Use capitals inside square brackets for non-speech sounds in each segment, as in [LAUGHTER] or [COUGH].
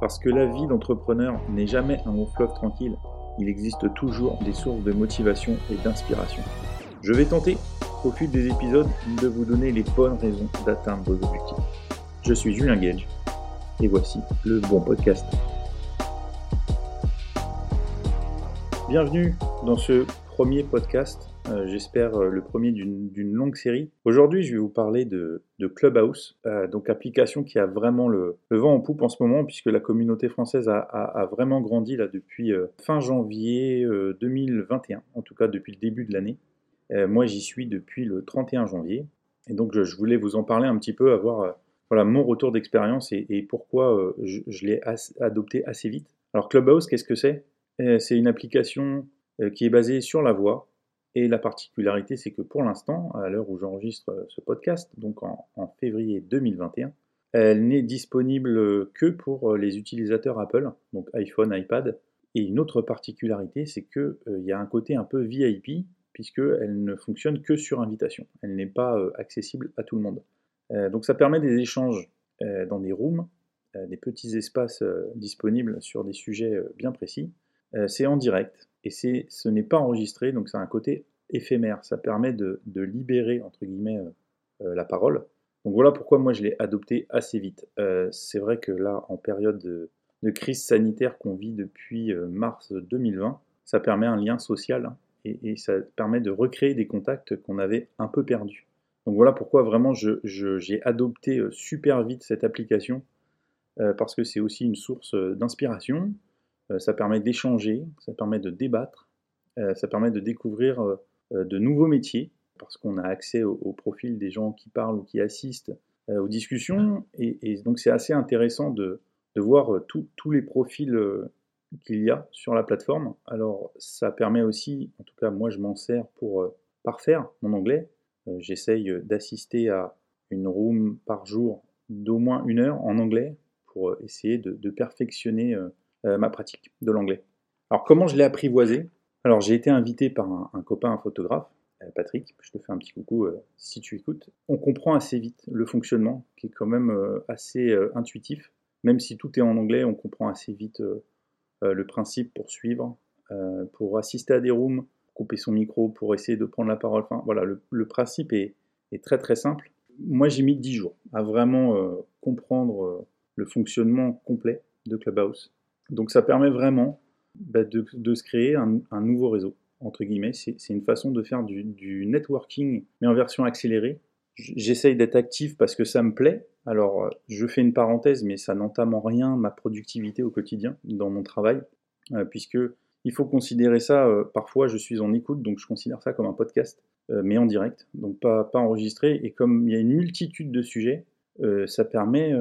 Parce que la vie d'entrepreneur n'est jamais un long fleuve tranquille, il existe toujours des sources de motivation et d'inspiration. Je vais tenter, au fil des épisodes, de vous donner les bonnes raisons d'atteindre vos objectifs. Je suis Julien Gage, et voici le bon podcast. Bienvenue dans ce premier podcast euh, j'espère euh, le premier d'une longue série. Aujourd'hui, je vais vous parler de, Clubhouse, euh, donc application qui a vraiment le, vent en poupe en ce moment, puisque la communauté française a, vraiment grandi là depuis fin janvier 2021, en tout cas depuis le début de l'année. moi, j'y suis depuis le 31 janvier, et donc je, voulais vous en parler un petit peu, avoir mon retour d'expérience et, pourquoi je, je l'ai adopté assez vite. Alors Clubhouse, qu'est-ce que c'est? C'est une application qui est basée sur la voix, et la particularité, c'est que pour l'instant, à l'heure où j'enregistre ce podcast, donc en, février 2021, elle n'est disponible que pour les utilisateurs Apple, donc iPhone, iPad. Et une autre particularité, c'est qu'il euh, y a un côté un peu VIP, puisqu'elle ne fonctionne que sur invitation. Elle n'est pas euh, accessible à tout le monde. Euh, donc ça permet des échanges dans des rooms, des petits espaces disponibles sur des sujets bien précis. c'est en direct, et ce n'est pas enregistré, donc c'est un côté éphémère. Ça permet de, libérer, entre guillemets, euh, euh, la parole. Donc voilà pourquoi moi je l'ai adopté assez vite. Euh, c'est vrai que là, en période de, crise sanitaire qu'on vit depuis mars 2020, ça permet un lien social hein, et, ça permet de recréer des contacts qu'on avait un peu perdus. Donc voilà pourquoi vraiment j'ai adopté super vite cette application parce que c'est aussi une source d'inspiration, ça permet d'échanger, ça permet de débattre, euh, ça permet de découvrir euh, de nouveaux métiers, parce qu'on a accès au, profil des gens qui parlent ou qui assistent aux discussions. Et, donc c'est assez intéressant de, voir tous les profils qu'il y a sur la plateforme. Alors ça permet aussi, en tout cas moi je m'en sers pour parfaire mon anglais. J'essaye d'assister à une room par jour d'au moins une heure en anglais pour essayer de perfectionner euh, ma pratique de l'anglais. Alors comment je l'ai apprivoisé? Alors j'ai été invité par un, copain, un photographe, euh, Patrick, je te fais un petit coucou euh, si tu écoutes. On comprend assez vite le fonctionnement qui est quand même assez intuitif. Même si tout est en anglais, on comprend assez vite le principe pour suivre, pour assister à des rooms, couper son micro, pour essayer de prendre la parole. Enfin voilà, le, principe est, est, très très simple. Moi j'ai mis 10 jours à vraiment comprendre le fonctionnement complet de Clubhouse. Donc ça permet vraiment bah, de, se créer un, nouveau réseau, entre guillemets. C'est une façon de faire du, networking, mais en version accélérée. J'essaye d'être actif parce que ça me plaît. Alors euh, je fais une parenthèse, mais ça n'entame en rien ma productivité au quotidien dans mon travail, euh, puisque il faut considérer ça, euh, parfois je suis en écoute, donc je considère ça comme un podcast, mais en direct, donc pas, pas enregistré. Et comme il y a une multitude de sujets, ça permet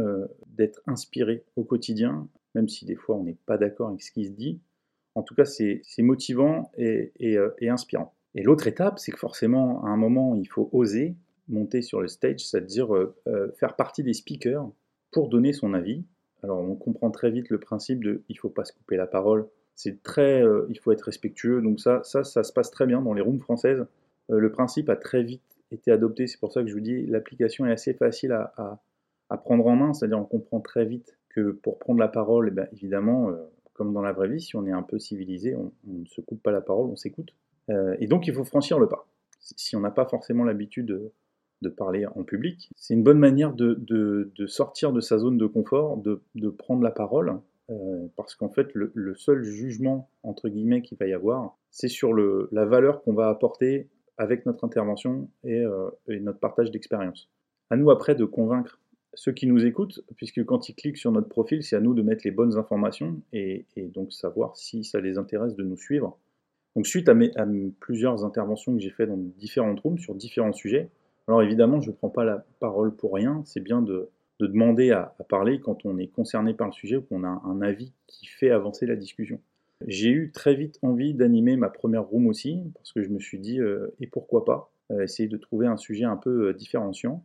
d'être inspiré au quotidien même si des fois on n'est pas d'accord avec ce qui se dit. En tout cas, c'est motivant euh, et, inspirant. Et l'autre étape, c'est que forcément, à un moment, il faut oser monter sur le stage, c'est-à-dire euh, euh, faire partie des speakers pour donner son avis. Alors, on comprend très vite le principe de il ne faut pas se couper la parole. C'est très, il faut être respectueux. Donc ça, ça, se passe très bien dans les rooms françaises. le principe a très vite été adopté. C'est pour ça que je vous dis, l'application est assez facile à prendre en main. C'est-à-dire, on comprend très vite pour prendre la parole, eh ben, évidemment, euh, comme dans la vraie vie, si on est un peu civilisé, on, ne se coupe pas la parole, on s'écoute. Euh, et donc il faut franchir le pas. Si on n'a pas forcément l'habitude de, parler en public, c'est une bonne manière de, sortir de sa zone de confort, de, prendre la parole, euh, parce qu'en fait le, seul jugement, entre guillemets, qu'il va y avoir, c'est sur la valeur qu'on va apporter avec notre intervention et, et notre partage d'expérience. À nous après de convaincre ceux qui nous écoutent, puisque quand ils cliquent sur notre profil, c'est à nous de mettre les bonnes informations et, donc savoir si ça les intéresse de nous suivre. Donc suite à, plusieurs interventions que j'ai faites dans différentes rooms sur différents sujets, alors évidemment je ne prends pas la parole pour rien, c'est bien de, demander à, parler quand on est concerné par le sujet ou qu'on a un avis qui fait avancer la discussion. J'ai eu très vite envie d'animer ma première room aussi, parce que je me suis dit, euh, et pourquoi pas, euh, essayer de trouver un sujet un peu euh, différenciant.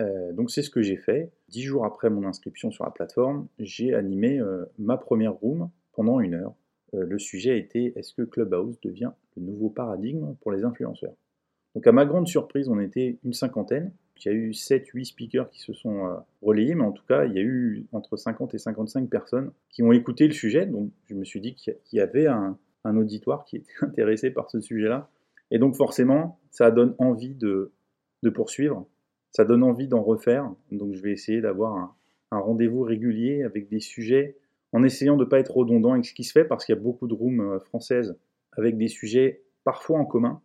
Euh, donc c'est ce que j'ai fait. Dix jours après mon inscription sur la plateforme, j'ai animé euh, ma première room pendant une heure. Euh, le sujet était est-ce que Clubhouse devient le nouveau paradigme pour les influenceurs? Donc à ma grande surprise, on était une cinquantaine. il y a eu 7-8 speakers qui se sont relayés, mais en tout cas, il y a eu entre 50 et 55 personnes qui ont écouté le sujet. Donc, je me suis dit qu'il y avait un, auditoire qui était [LAUGHS] intéressé par ce sujet-là. Et donc, forcément, ça donne envie de, poursuivre. Ça donne envie d'en refaire. Donc, je vais essayer d'avoir un, rendez-vous régulier avec des sujets en essayant de ne pas être redondant avec ce qui se fait parce qu'il y a beaucoup de rooms euh, françaises avec des sujets parfois en commun.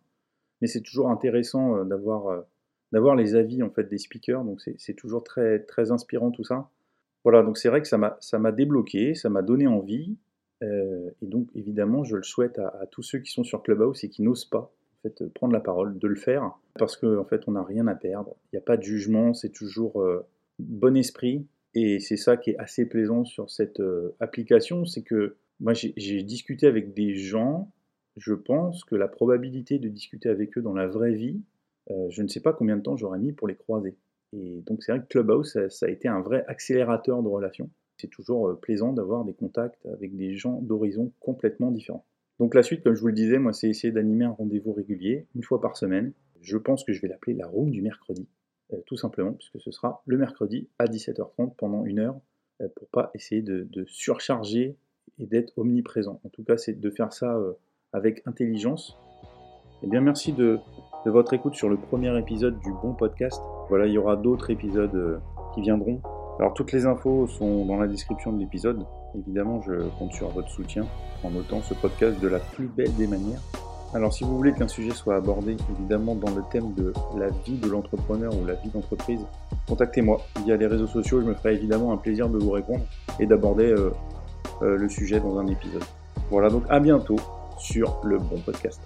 Mais c'est toujours intéressant euh, d'avoir d'avoir les avis en fait des speakers. Donc c'est toujours très très inspirant tout ça. Voilà, donc c'est vrai que ça m'a ça m'a débloqué, ça m'a donné envie. Euh, et donc évidemment, je le souhaite à, tous ceux qui sont sur Clubhouse et qui n'osent pas fait prendre la parole, de le faire parce qu'en en fait on n'a rien à perdre. Il n'y a pas de jugement, c'est toujours euh, bon esprit. Et c'est ça qui est assez plaisant sur cette euh, application, c'est que moi j'ai discuté avec des gens. Je pense que la probabilité de discuter avec eux dans la vraie vie euh, je ne sais pas combien de temps j'aurais mis pour les croiser. Et donc c'est vrai que Clubhouse, ça, a été un vrai accélérateur de relations. C'est toujours euh, plaisant d'avoir des contacts avec des gens d'horizons complètement différents. Donc la suite, comme je vous le disais, moi c'est essayer d'animer un rendez-vous régulier, une fois par semaine. Je pense que je vais l'appeler la room du mercredi, euh, tout simplement, puisque ce sera le mercredi à 17h30 pendant une heure, pour pas essayer de, surcharger et d'être omniprésent. En tout cas, c'est de faire ça avec intelligence. Eh bien, merci de de votre écoute sur le premier épisode du Bon Podcast. Voilà, il y aura d'autres épisodes euh, qui viendront. Alors toutes les infos sont dans la description de l'épisode. Évidemment, je compte sur votre soutien en notant ce podcast de la plus belle des manières. Alors si vous voulez qu'un sujet soit abordé, évidemment dans le thème de la vie de l'entrepreneur ou la vie d'entreprise, contactez-moi via les réseaux sociaux. Je me ferai évidemment un plaisir de vous répondre et d'aborder euh, euh, le sujet dans un épisode. Voilà donc à bientôt sur le bon podcast.